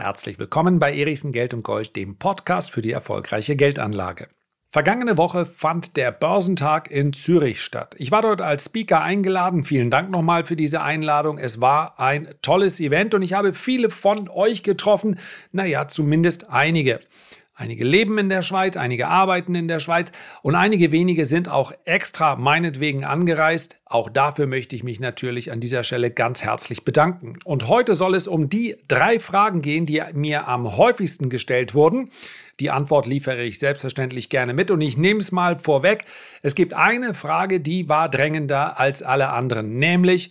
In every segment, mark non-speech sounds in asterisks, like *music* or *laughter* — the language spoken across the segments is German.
Herzlich willkommen bei Erichsen Geld und Gold, dem Podcast für die erfolgreiche Geldanlage. Vergangene Woche fand der Börsentag in Zürich statt. Ich war dort als Speaker eingeladen. Vielen Dank nochmal für diese Einladung. Es war ein tolles Event und ich habe viele von euch getroffen. Naja, zumindest einige. Einige leben in der Schweiz, einige arbeiten in der Schweiz und einige wenige sind auch extra meinetwegen angereist. Auch dafür möchte ich mich natürlich an dieser Stelle ganz herzlich bedanken. Und heute soll es um die drei Fragen gehen, die mir am häufigsten gestellt wurden. Die Antwort liefere ich selbstverständlich gerne mit und ich nehme es mal vorweg. Es gibt eine Frage, die war drängender als alle anderen, nämlich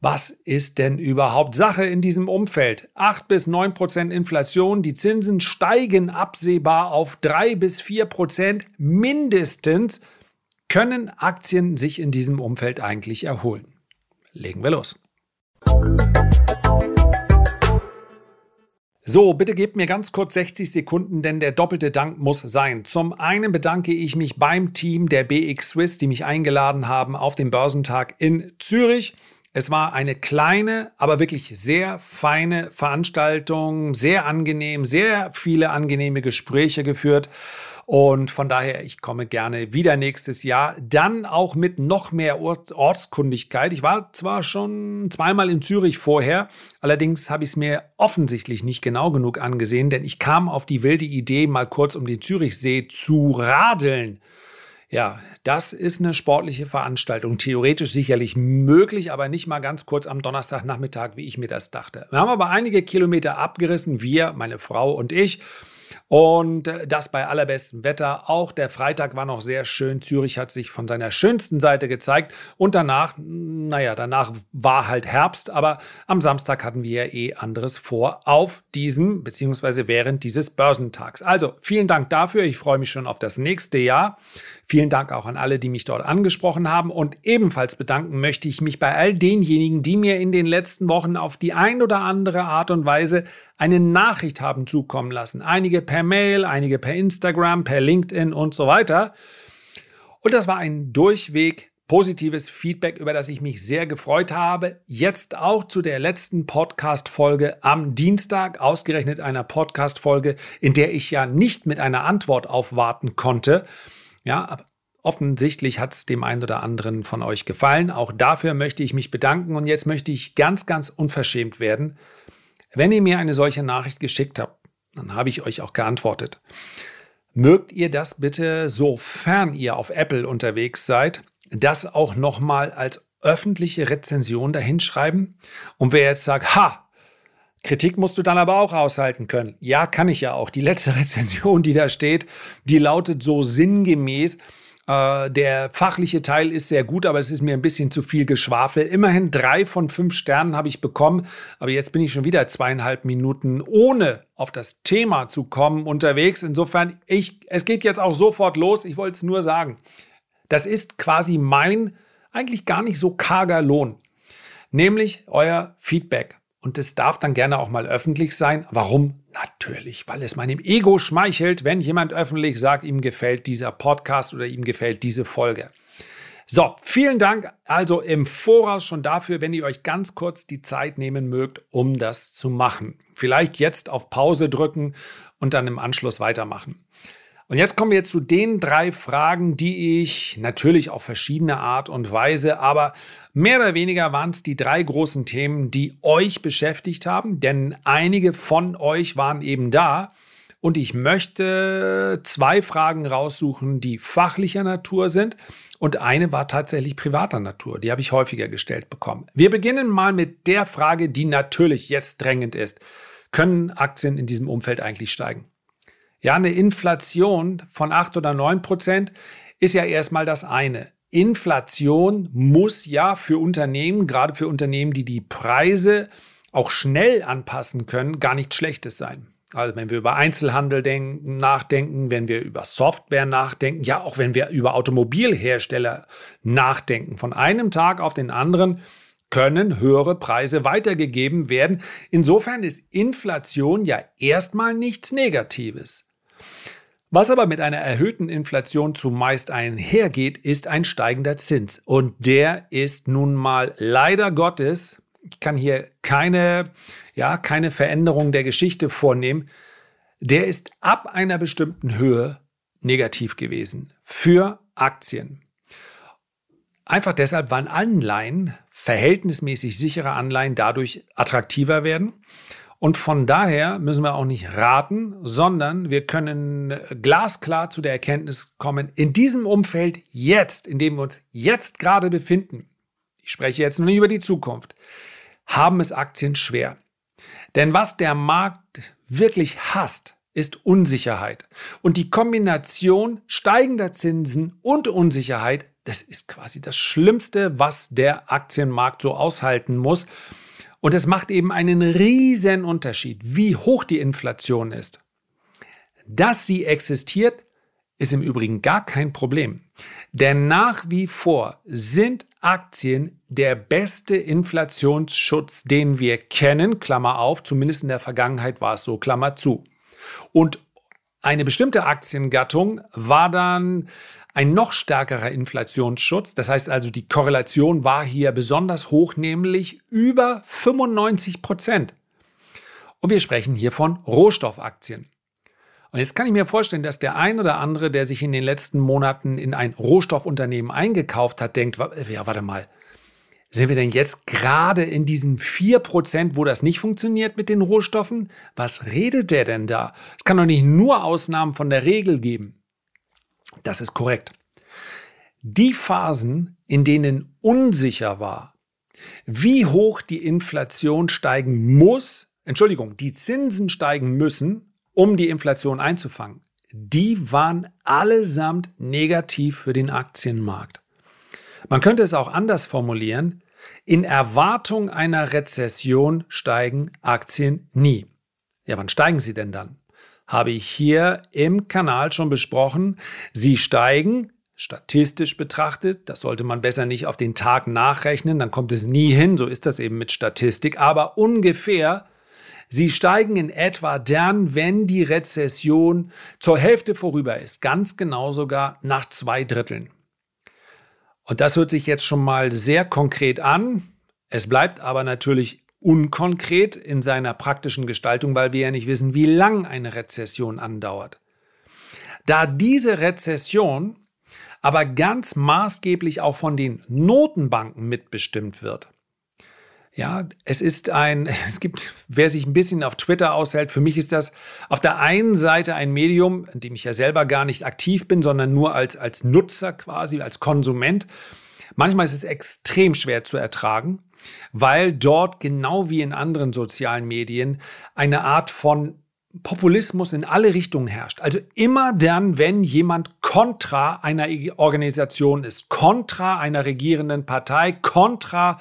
was ist denn überhaupt Sache in diesem Umfeld? 8 bis 9 Prozent Inflation, die Zinsen steigen absehbar auf 3 bis 4 Prozent mindestens. Können Aktien sich in diesem Umfeld eigentlich erholen? Legen wir los. So, bitte gebt mir ganz kurz 60 Sekunden, denn der doppelte Dank muss sein. Zum einen bedanke ich mich beim Team der BX Swiss, die mich eingeladen haben auf den Börsentag in Zürich. Es war eine kleine, aber wirklich sehr feine Veranstaltung, sehr angenehm, sehr viele angenehme Gespräche geführt. Und von daher, ich komme gerne wieder nächstes Jahr. Dann auch mit noch mehr Ort Ortskundigkeit. Ich war zwar schon zweimal in Zürich vorher, allerdings habe ich es mir offensichtlich nicht genau genug angesehen, denn ich kam auf die wilde Idee, mal kurz um den Zürichsee zu radeln. Ja, das ist eine sportliche Veranstaltung. Theoretisch sicherlich möglich, aber nicht mal ganz kurz am Donnerstagnachmittag, wie ich mir das dachte. Wir haben aber einige Kilometer abgerissen, wir, meine Frau und ich. Und äh, das bei allerbestem Wetter. Auch der Freitag war noch sehr schön. Zürich hat sich von seiner schönsten Seite gezeigt. Und danach, naja, danach war halt Herbst. Aber am Samstag hatten wir ja eh anderes vor auf diesem, beziehungsweise während dieses Börsentags. Also vielen Dank dafür. Ich freue mich schon auf das nächste Jahr. Vielen Dank auch an alle, die mich dort angesprochen haben. Und ebenfalls bedanken möchte ich mich bei all denjenigen, die mir in den letzten Wochen auf die ein oder andere Art und Weise eine Nachricht haben zukommen lassen. Einige per Mail, einige per Instagram, per LinkedIn und so weiter. Und das war ein durchweg positives Feedback, über das ich mich sehr gefreut habe. Jetzt auch zu der letzten Podcast-Folge am Dienstag, ausgerechnet einer Podcast-Folge, in der ich ja nicht mit einer Antwort aufwarten konnte. Ja, offensichtlich hat es dem einen oder anderen von euch gefallen. Auch dafür möchte ich mich bedanken. Und jetzt möchte ich ganz, ganz unverschämt werden. Wenn ihr mir eine solche Nachricht geschickt habt, dann habe ich euch auch geantwortet. Mögt ihr das bitte, sofern ihr auf Apple unterwegs seid, das auch nochmal als öffentliche Rezension dahinschreiben? Und wer jetzt sagt, ha, Kritik musst du dann aber auch aushalten können. Ja, kann ich ja auch. Die letzte *laughs* Rezension, die da steht, die lautet so sinngemäß, äh, der fachliche Teil ist sehr gut, aber es ist mir ein bisschen zu viel Geschwafel. Immerhin drei von fünf Sternen habe ich bekommen, aber jetzt bin ich schon wieder zweieinhalb Minuten ohne auf das Thema zu kommen unterwegs. Insofern, ich, es geht jetzt auch sofort los. Ich wollte es nur sagen. Das ist quasi mein eigentlich gar nicht so karger Lohn, nämlich euer Feedback. Und es darf dann gerne auch mal öffentlich sein. Warum? Natürlich, weil es meinem Ego schmeichelt, wenn jemand öffentlich sagt, ihm gefällt dieser Podcast oder ihm gefällt diese Folge. So, vielen Dank also im Voraus schon dafür, wenn ihr euch ganz kurz die Zeit nehmen mögt, um das zu machen. Vielleicht jetzt auf Pause drücken und dann im Anschluss weitermachen. Und jetzt kommen wir zu den drei Fragen, die ich natürlich auf verschiedene Art und Weise, aber mehr oder weniger waren es die drei großen Themen, die euch beschäftigt haben, denn einige von euch waren eben da. Und ich möchte zwei Fragen raussuchen, die fachlicher Natur sind. Und eine war tatsächlich privater Natur. Die habe ich häufiger gestellt bekommen. Wir beginnen mal mit der Frage, die natürlich jetzt drängend ist. Können Aktien in diesem Umfeld eigentlich steigen? Ja, eine Inflation von 8 oder 9 Prozent ist ja erstmal das eine. Inflation muss ja für Unternehmen, gerade für Unternehmen, die die Preise auch schnell anpassen können, gar nichts Schlechtes sein. Also wenn wir über Einzelhandel denken, nachdenken, wenn wir über Software nachdenken, ja auch wenn wir über Automobilhersteller nachdenken, von einem Tag auf den anderen können höhere Preise weitergegeben werden. Insofern ist Inflation ja erstmal nichts Negatives. Was aber mit einer erhöhten Inflation zumeist einhergeht, ist ein steigender Zins. Und der ist nun mal leider Gottes, ich kann hier keine, ja, keine Veränderung der Geschichte vornehmen, der ist ab einer bestimmten Höhe negativ gewesen für Aktien. Einfach deshalb, weil Anleihen, verhältnismäßig sichere Anleihen, dadurch attraktiver werden. Und von daher müssen wir auch nicht raten, sondern wir können glasklar zu der Erkenntnis kommen, in diesem Umfeld jetzt, in dem wir uns jetzt gerade befinden, ich spreche jetzt nur nicht über die Zukunft, haben es Aktien schwer. Denn was der Markt wirklich hasst, ist Unsicherheit. Und die Kombination steigender Zinsen und Unsicherheit, das ist quasi das Schlimmste, was der Aktienmarkt so aushalten muss. Und es macht eben einen riesen Unterschied, wie hoch die Inflation ist. Dass sie existiert, ist im Übrigen gar kein Problem. Denn nach wie vor sind Aktien der beste Inflationsschutz, den wir kennen, Klammer auf, zumindest in der Vergangenheit war es so, Klammer zu. Und eine bestimmte Aktiengattung war dann ein noch stärkerer Inflationsschutz. Das heißt also, die Korrelation war hier besonders hoch, nämlich über 95 Prozent. Und wir sprechen hier von Rohstoffaktien. Und jetzt kann ich mir vorstellen, dass der ein oder andere, der sich in den letzten Monaten in ein Rohstoffunternehmen eingekauft hat, denkt, ja, warte mal, sind wir denn jetzt gerade in diesen 4%, wo das nicht funktioniert mit den Rohstoffen? Was redet der denn da? Es kann doch nicht nur Ausnahmen von der Regel geben. Das ist korrekt. Die Phasen, in denen unsicher war, wie hoch die Inflation steigen muss, Entschuldigung, die Zinsen steigen müssen, um die Inflation einzufangen, die waren allesamt negativ für den Aktienmarkt. Man könnte es auch anders formulieren. In Erwartung einer Rezession steigen Aktien nie. Ja, wann steigen sie denn dann? Habe ich hier im Kanal schon besprochen. Sie steigen statistisch betrachtet, das sollte man besser nicht auf den Tag nachrechnen, dann kommt es nie hin, so ist das eben mit Statistik, aber ungefähr Sie steigen in etwa dann, wenn die Rezession zur Hälfte vorüber ist, ganz genau sogar nach zwei Dritteln. Und das hört sich jetzt schon mal sehr konkret an. Es bleibt aber natürlich unkonkret in seiner praktischen Gestaltung, weil wir ja nicht wissen, wie lang eine Rezession andauert. Da diese Rezession aber ganz maßgeblich auch von den Notenbanken mitbestimmt wird, ja, es ist ein, *laughs* es gibt, wer sich ein bisschen auf Twitter aushält, für mich ist das auf der einen Seite ein Medium, in dem ich ja selber gar nicht aktiv bin, sondern nur als, als Nutzer quasi, als Konsument. Manchmal ist es extrem schwer zu ertragen, weil dort genau wie in anderen sozialen Medien eine Art von Populismus in alle Richtungen herrscht. Also immer dann, wenn jemand kontra einer Organisation ist, kontra einer regierenden Partei, kontra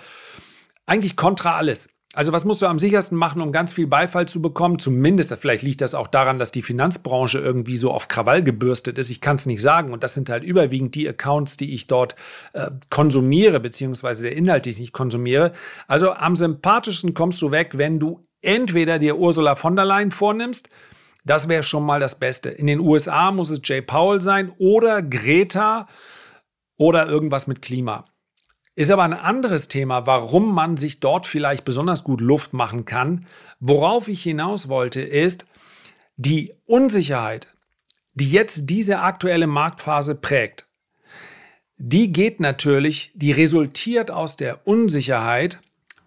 eigentlich kontra alles. Also was musst du am sichersten machen, um ganz viel Beifall zu bekommen? Zumindest, vielleicht liegt das auch daran, dass die Finanzbranche irgendwie so auf Krawall gebürstet ist. Ich kann es nicht sagen. Und das sind halt überwiegend die Accounts, die ich dort äh, konsumiere, beziehungsweise der Inhalt, den ich nicht konsumiere. Also am sympathischsten kommst du weg, wenn du entweder dir Ursula von der Leyen vornimmst, das wäre schon mal das Beste. In den USA muss es Jay Powell sein oder Greta oder irgendwas mit Klima. Ist aber ein anderes Thema, warum man sich dort vielleicht besonders gut Luft machen kann. Worauf ich hinaus wollte, ist die Unsicherheit, die jetzt diese aktuelle Marktphase prägt. Die geht natürlich, die resultiert aus der Unsicherheit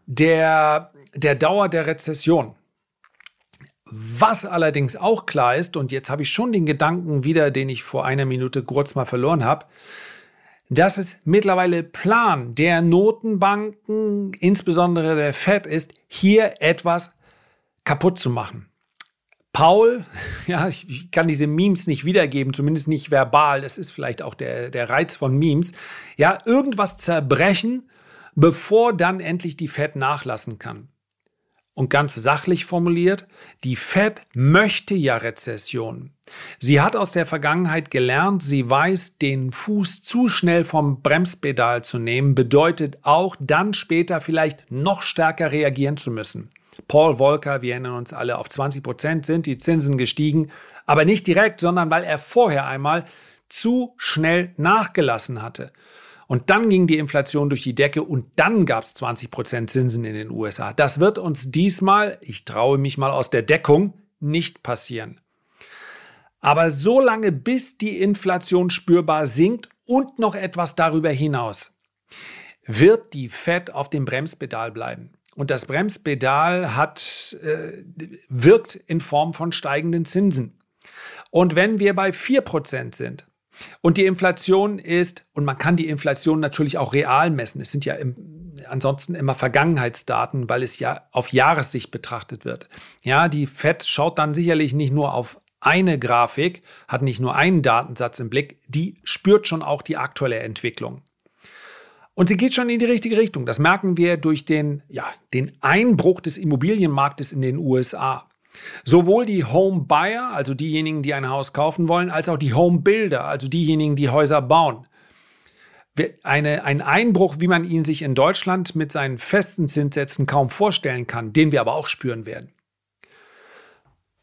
der, der Dauer der Rezession. Was allerdings auch klar ist, und jetzt habe ich schon den Gedanken wieder, den ich vor einer Minute kurz mal verloren habe, dass es mittlerweile Plan der Notenbanken, insbesondere der Fed, ist, hier etwas kaputt zu machen. Paul, *laughs* ja, ich kann diese Memes nicht wiedergeben, zumindest nicht verbal, das ist vielleicht auch der, der Reiz von Memes, ja, irgendwas zerbrechen, bevor dann endlich die Fed nachlassen kann. Und ganz sachlich formuliert, die Fed möchte ja Rezession. Sie hat aus der Vergangenheit gelernt, sie weiß, den Fuß zu schnell vom Bremspedal zu nehmen, bedeutet auch dann später vielleicht noch stärker reagieren zu müssen. Paul Volcker, wir erinnern uns alle, auf 20 Prozent sind die Zinsen gestiegen, aber nicht direkt, sondern weil er vorher einmal zu schnell nachgelassen hatte. Und dann ging die Inflation durch die Decke und dann gab es 20% Zinsen in den USA. Das wird uns diesmal, ich traue mich mal aus der Deckung, nicht passieren. Aber so lange, bis die Inflation spürbar sinkt und noch etwas darüber hinaus, wird die Fed auf dem Bremspedal bleiben. Und das Bremspedal hat, äh, wirkt in Form von steigenden Zinsen. Und wenn wir bei 4% sind und die Inflation ist, und man kann die Inflation natürlich auch real messen, es sind ja im, ansonsten immer Vergangenheitsdaten, weil es ja auf Jahressicht betrachtet wird. Ja, die FED schaut dann sicherlich nicht nur auf eine Grafik, hat nicht nur einen Datensatz im Blick, die spürt schon auch die aktuelle Entwicklung. Und sie geht schon in die richtige Richtung. Das merken wir durch den, ja, den Einbruch des Immobilienmarktes in den USA. Sowohl die Home Buyer, also diejenigen, die ein Haus kaufen wollen, als auch die Home Builder, also diejenigen, die Häuser bauen. Eine, ein Einbruch, wie man ihn sich in Deutschland mit seinen festen Zinssätzen kaum vorstellen kann, den wir aber auch spüren werden.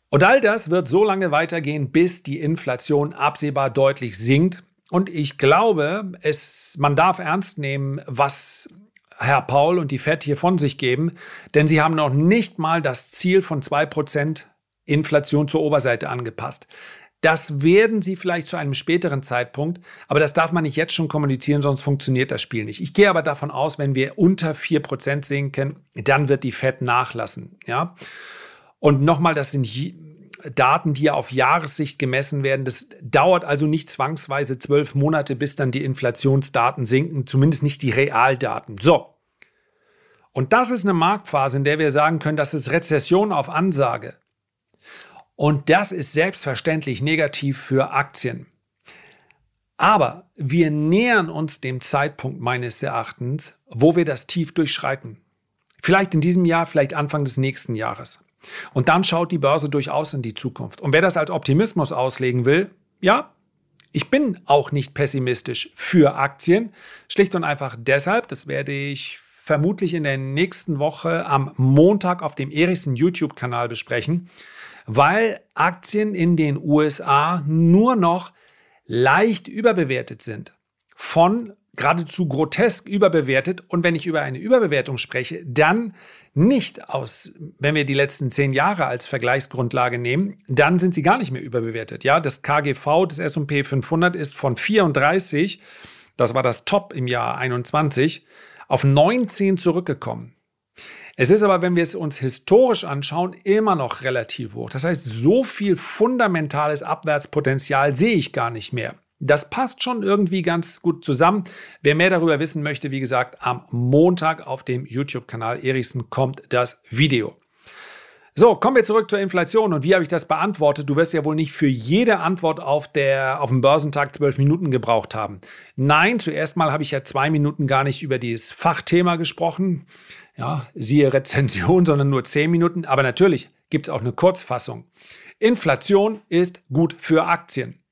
Und all das wird so lange weitergehen, bis die Inflation absehbar deutlich sinkt. Und ich glaube, es, man darf ernst nehmen, was Herr Paul und die FED hier von sich geben, denn sie haben noch nicht mal das Ziel von 2% Inflation zur Oberseite angepasst. Das werden sie vielleicht zu einem späteren Zeitpunkt, aber das darf man nicht jetzt schon kommunizieren, sonst funktioniert das Spiel nicht. Ich gehe aber davon aus, wenn wir unter 4% sinken, dann wird die FED nachlassen. Ja? Und nochmal, das sind Daten, die ja auf Jahressicht gemessen werden. Das dauert also nicht zwangsweise zwölf Monate, bis dann die Inflationsdaten sinken, zumindest nicht die Realdaten. So. Und das ist eine Marktphase, in der wir sagen können, das ist Rezession auf Ansage. Und das ist selbstverständlich negativ für Aktien. Aber wir nähern uns dem Zeitpunkt meines Erachtens, wo wir das Tief durchschreiten. Vielleicht in diesem Jahr, vielleicht Anfang des nächsten Jahres. Und dann schaut die Börse durchaus in die Zukunft. Und wer das als Optimismus auslegen will, ja, ich bin auch nicht pessimistisch für Aktien. Schlicht und einfach deshalb, das werde ich vermutlich in der nächsten Woche am Montag auf dem Erichsen YouTube-Kanal besprechen, weil Aktien in den USA nur noch leicht überbewertet sind. Von geradezu grotesk überbewertet. Und wenn ich über eine Überbewertung spreche, dann nicht aus, wenn wir die letzten zehn Jahre als Vergleichsgrundlage nehmen, dann sind sie gar nicht mehr überbewertet. Ja, das KGV des S&P 500 ist von 34, das war das Top im Jahr 21, auf 19 zurückgekommen. Es ist aber, wenn wir es uns historisch anschauen, immer noch relativ hoch. Das heißt, so viel fundamentales Abwärtspotenzial sehe ich gar nicht mehr. Das passt schon irgendwie ganz gut zusammen. Wer mehr darüber wissen möchte, wie gesagt, am Montag auf dem YouTube-Kanal Erichsen kommt das Video. So, kommen wir zurück zur Inflation und wie habe ich das beantwortet? Du wirst ja wohl nicht für jede Antwort auf, der, auf dem Börsentag zwölf Minuten gebraucht haben. Nein, zuerst mal habe ich ja zwei Minuten gar nicht über dieses Fachthema gesprochen. Ja, siehe Rezension, *laughs* sondern nur zehn Minuten. Aber natürlich gibt es auch eine Kurzfassung. Inflation ist gut für Aktien.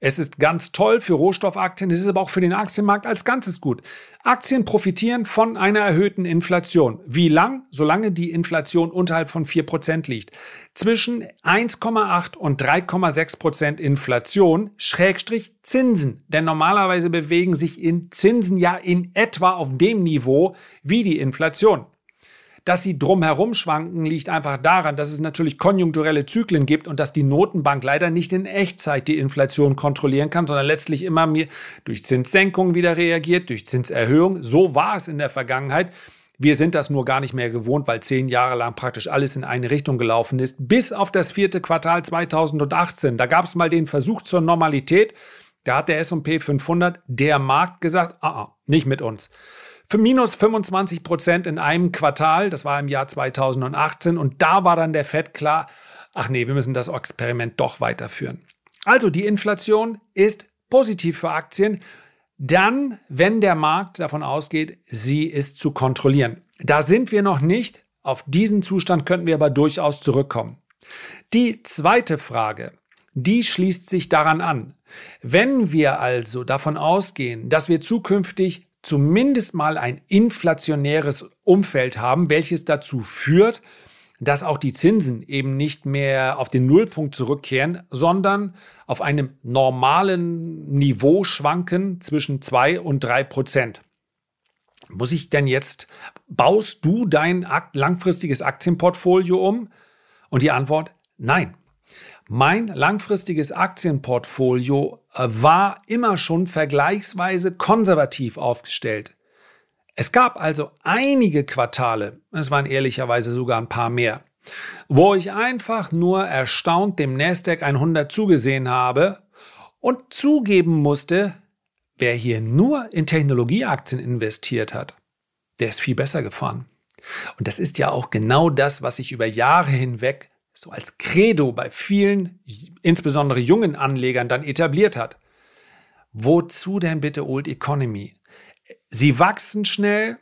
Es ist ganz toll für Rohstoffaktien, es ist aber auch für den Aktienmarkt als Ganzes gut. Aktien profitieren von einer erhöhten Inflation. Wie lang? Solange die Inflation unterhalb von 4% liegt. Zwischen 1,8 und 3,6% Inflation, Schrägstrich Zinsen. Denn normalerweise bewegen sich in Zinsen ja in etwa auf dem Niveau wie die Inflation. Dass sie drumherum schwanken, liegt einfach daran, dass es natürlich konjunkturelle Zyklen gibt und dass die Notenbank leider nicht in Echtzeit die Inflation kontrollieren kann, sondern letztlich immer mehr durch Zinssenkungen wieder reagiert, durch Zinserhöhung. So war es in der Vergangenheit. Wir sind das nur gar nicht mehr gewohnt, weil zehn Jahre lang praktisch alles in eine Richtung gelaufen ist, bis auf das vierte Quartal 2018. Da gab es mal den Versuch zur Normalität. Da hat der SP 500, der Markt gesagt, ah, ah, nicht mit uns für minus 25 Prozent in einem Quartal. Das war im Jahr 2018. Und da war dann der Fed klar, ach nee, wir müssen das Experiment doch weiterführen. Also die Inflation ist positiv für Aktien. Dann, wenn der Markt davon ausgeht, sie ist zu kontrollieren. Da sind wir noch nicht. Auf diesen Zustand könnten wir aber durchaus zurückkommen. Die zweite Frage, die schließt sich daran an. Wenn wir also davon ausgehen, dass wir zukünftig zumindest mal ein inflationäres Umfeld haben, welches dazu führt, dass auch die Zinsen eben nicht mehr auf den Nullpunkt zurückkehren, sondern auf einem normalen Niveau schwanken zwischen 2 und 3 Prozent. Muss ich denn jetzt, baust du dein langfristiges Aktienportfolio um? Und die Antwort, nein. Mein langfristiges Aktienportfolio war immer schon vergleichsweise konservativ aufgestellt. Es gab also einige Quartale, es waren ehrlicherweise sogar ein paar mehr, wo ich einfach nur erstaunt dem Nasdaq 100 zugesehen habe und zugeben musste, wer hier nur in Technologieaktien investiert hat, der ist viel besser gefahren. Und das ist ja auch genau das, was sich über Jahre hinweg so als Credo bei vielen, insbesondere jungen Anlegern, dann etabliert hat. Wozu denn bitte Old Economy? Sie wachsen schnell,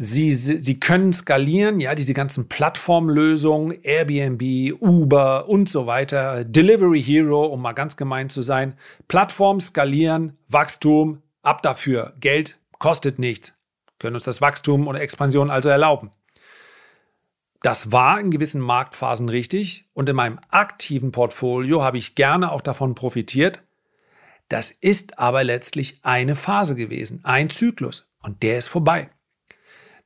Sie, sie, sie, können skalieren, ja, diese ganzen Plattformlösungen, Airbnb, Uber und so weiter, Delivery Hero, um mal ganz gemein zu sein. Plattform skalieren, Wachstum, ab dafür. Geld kostet nichts. Können uns das Wachstum oder Expansion also erlauben. Das war in gewissen Marktphasen richtig und in meinem aktiven Portfolio habe ich gerne auch davon profitiert. Das ist aber letztlich eine Phase gewesen, ein Zyklus und der ist vorbei.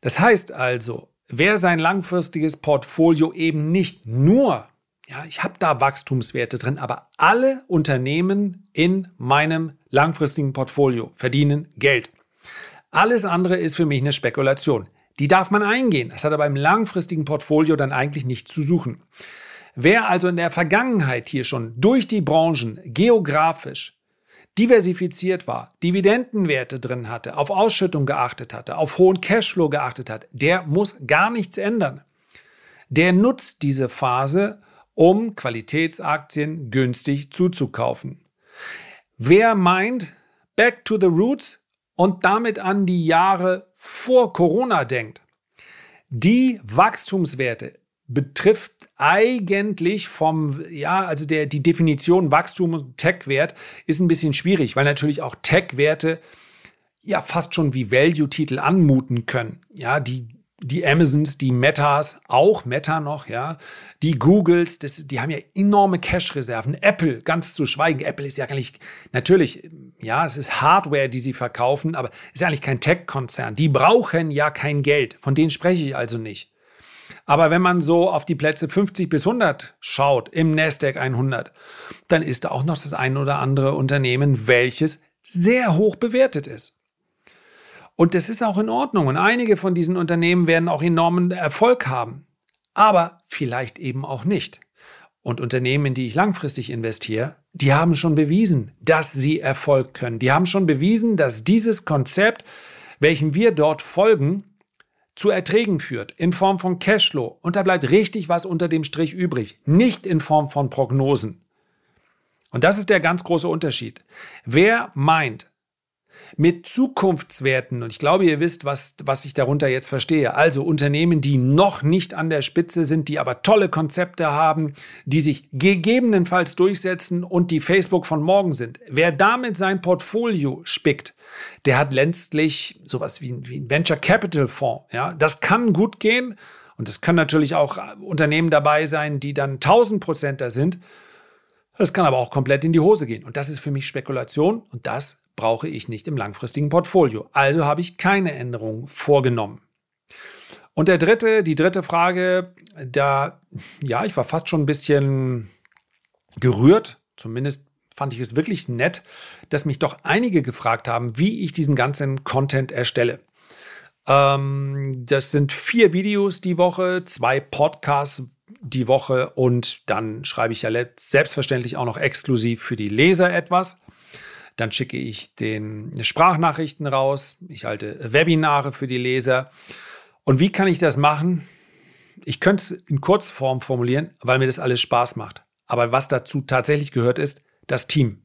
Das heißt also, wer sein langfristiges Portfolio eben nicht nur, ja, ich habe da Wachstumswerte drin, aber alle Unternehmen in meinem langfristigen Portfolio verdienen Geld. Alles andere ist für mich eine Spekulation. Die darf man eingehen. Das hat aber im langfristigen Portfolio dann eigentlich nichts zu suchen. Wer also in der Vergangenheit hier schon durch die Branchen geografisch diversifiziert war, Dividendenwerte drin hatte, auf Ausschüttung geachtet hatte, auf hohen Cashflow geachtet hat, der muss gar nichts ändern. Der nutzt diese Phase, um Qualitätsaktien günstig zuzukaufen. Wer meint, back to the roots und damit an die Jahre vor Corona denkt, die Wachstumswerte betrifft eigentlich vom, ja, also der, die Definition Wachstum und Tech-Wert ist ein bisschen schwierig, weil natürlich auch Tech-Werte ja fast schon wie Value-Titel anmuten können. Ja, die, die Amazons, die Metas, auch Meta noch, ja, die Googles, das, die haben ja enorme Cash-Reserven. Apple, ganz zu schweigen. Apple ist ja nicht, natürlich, ja, es ist Hardware, die sie verkaufen, aber ist ja eigentlich kein Tech-Konzern. Die brauchen ja kein Geld. Von denen spreche ich also nicht. Aber wenn man so auf die Plätze 50 bis 100 schaut im Nasdaq 100, dann ist da auch noch das ein oder andere Unternehmen, welches sehr hoch bewertet ist. Und das ist auch in Ordnung. Und einige von diesen Unternehmen werden auch enormen Erfolg haben. Aber vielleicht eben auch nicht. Und Unternehmen, in die ich langfristig investiere, die haben schon bewiesen, dass sie Erfolg können. Die haben schon bewiesen, dass dieses Konzept, welchem wir dort folgen, zu Erträgen führt, in Form von Cashflow. Und da bleibt richtig was unter dem Strich übrig, nicht in Form von Prognosen. Und das ist der ganz große Unterschied. Wer meint, mit Zukunftswerten, und ich glaube, ihr wisst, was, was ich darunter jetzt verstehe, also Unternehmen, die noch nicht an der Spitze sind, die aber tolle Konzepte haben, die sich gegebenenfalls durchsetzen und die Facebook von morgen sind. Wer damit sein Portfolio spickt, der hat letztlich sowas wie, wie ein Venture Capital Fonds. Ja, das kann gut gehen. Und es können natürlich auch Unternehmen dabei sein, die dann 1000 Prozenter sind. Es kann aber auch komplett in die Hose gehen. Und das ist für mich Spekulation und das brauche ich nicht im langfristigen Portfolio. Also habe ich keine Änderungen vorgenommen. Und der dritte, die dritte Frage, da, ja, ich war fast schon ein bisschen gerührt, zumindest fand ich es wirklich nett, dass mich doch einige gefragt haben, wie ich diesen ganzen Content erstelle. Ähm, das sind vier Videos die Woche, zwei Podcasts die Woche und dann schreibe ich ja selbstverständlich auch noch exklusiv für die Leser etwas. Dann schicke ich den Sprachnachrichten raus. Ich halte Webinare für die Leser. Und wie kann ich das machen? Ich könnte es in Kurzform formulieren, weil mir das alles Spaß macht. Aber was dazu tatsächlich gehört ist, das Team.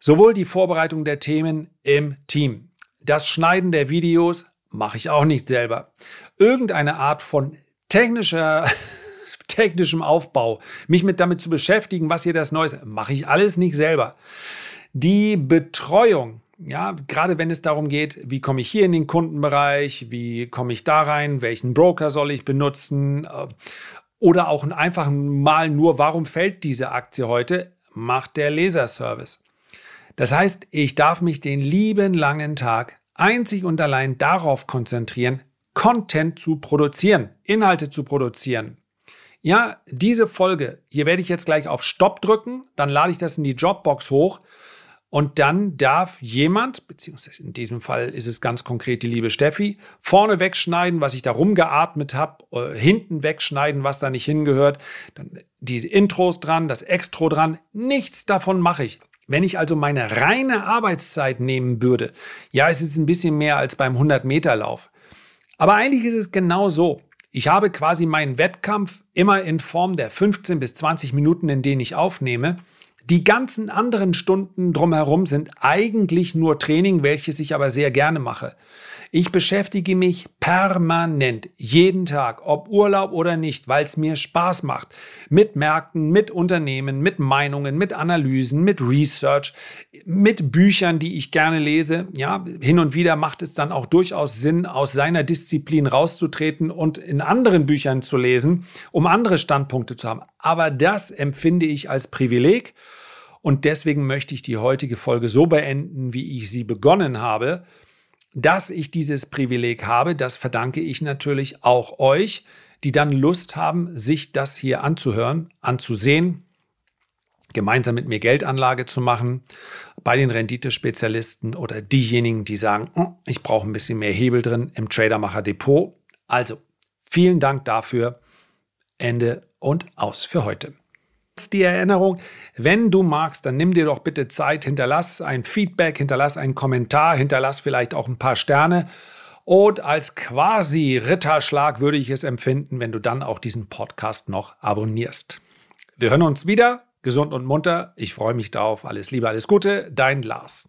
Sowohl die Vorbereitung der Themen im Team, das Schneiden der Videos mache ich auch nicht selber. Irgendeine Art von technischer *laughs* technischem Aufbau, mich mit damit zu beschäftigen, was hier das Neues, mache ich alles nicht selber. Die Betreuung Ja, gerade wenn es darum geht, wie komme ich hier in den Kundenbereich, wie komme ich da rein, welchen Broker soll ich benutzen äh, oder auch einfach mal nur, warum fällt diese Aktie heute, macht der Leserservice. Das heißt, ich darf mich den lieben langen Tag einzig und allein darauf konzentrieren, Content zu produzieren, Inhalte zu produzieren. Ja, diese Folge, hier werde ich jetzt gleich auf Stopp drücken, dann lade ich das in die Dropbox hoch und dann darf jemand, beziehungsweise in diesem Fall ist es ganz konkret die liebe Steffi, vorne wegschneiden, was ich da rumgeatmet habe, äh, hinten wegschneiden, was da nicht hingehört, dann die Intros dran, das Extro dran, nichts davon mache ich. Wenn ich also meine reine Arbeitszeit nehmen würde, ja, es ist ein bisschen mehr als beim 100-Meter-Lauf. Aber eigentlich ist es genau so. Ich habe quasi meinen Wettkampf immer in Form der 15 bis 20 Minuten, in denen ich aufnehme. Die ganzen anderen Stunden drumherum sind eigentlich nur Training, welches ich aber sehr gerne mache. Ich beschäftige mich permanent, jeden Tag, ob Urlaub oder nicht, weil es mir Spaß macht. Mit Märkten, mit Unternehmen, mit Meinungen, mit Analysen, mit Research, mit Büchern, die ich gerne lese. Ja, hin und wieder macht es dann auch durchaus Sinn, aus seiner Disziplin rauszutreten und in anderen Büchern zu lesen, um andere Standpunkte zu haben. Aber das empfinde ich als Privileg. Und deswegen möchte ich die heutige Folge so beenden, wie ich sie begonnen habe. Dass ich dieses Privileg habe, das verdanke ich natürlich auch euch, die dann Lust haben, sich das hier anzuhören, anzusehen, gemeinsam mit mir Geldanlage zu machen, bei den Renditespezialisten oder diejenigen, die sagen, oh, ich brauche ein bisschen mehr Hebel drin im Tradermacher Depot. Also, vielen Dank dafür. Ende und aus für heute die Erinnerung. Wenn du magst, dann nimm dir doch bitte Zeit, hinterlass ein Feedback, hinterlass einen Kommentar, hinterlass vielleicht auch ein paar Sterne. Und als quasi Ritterschlag würde ich es empfinden, wenn du dann auch diesen Podcast noch abonnierst. Wir hören uns wieder, gesund und munter. Ich freue mich darauf. Alles Liebe, alles Gute. Dein Lars.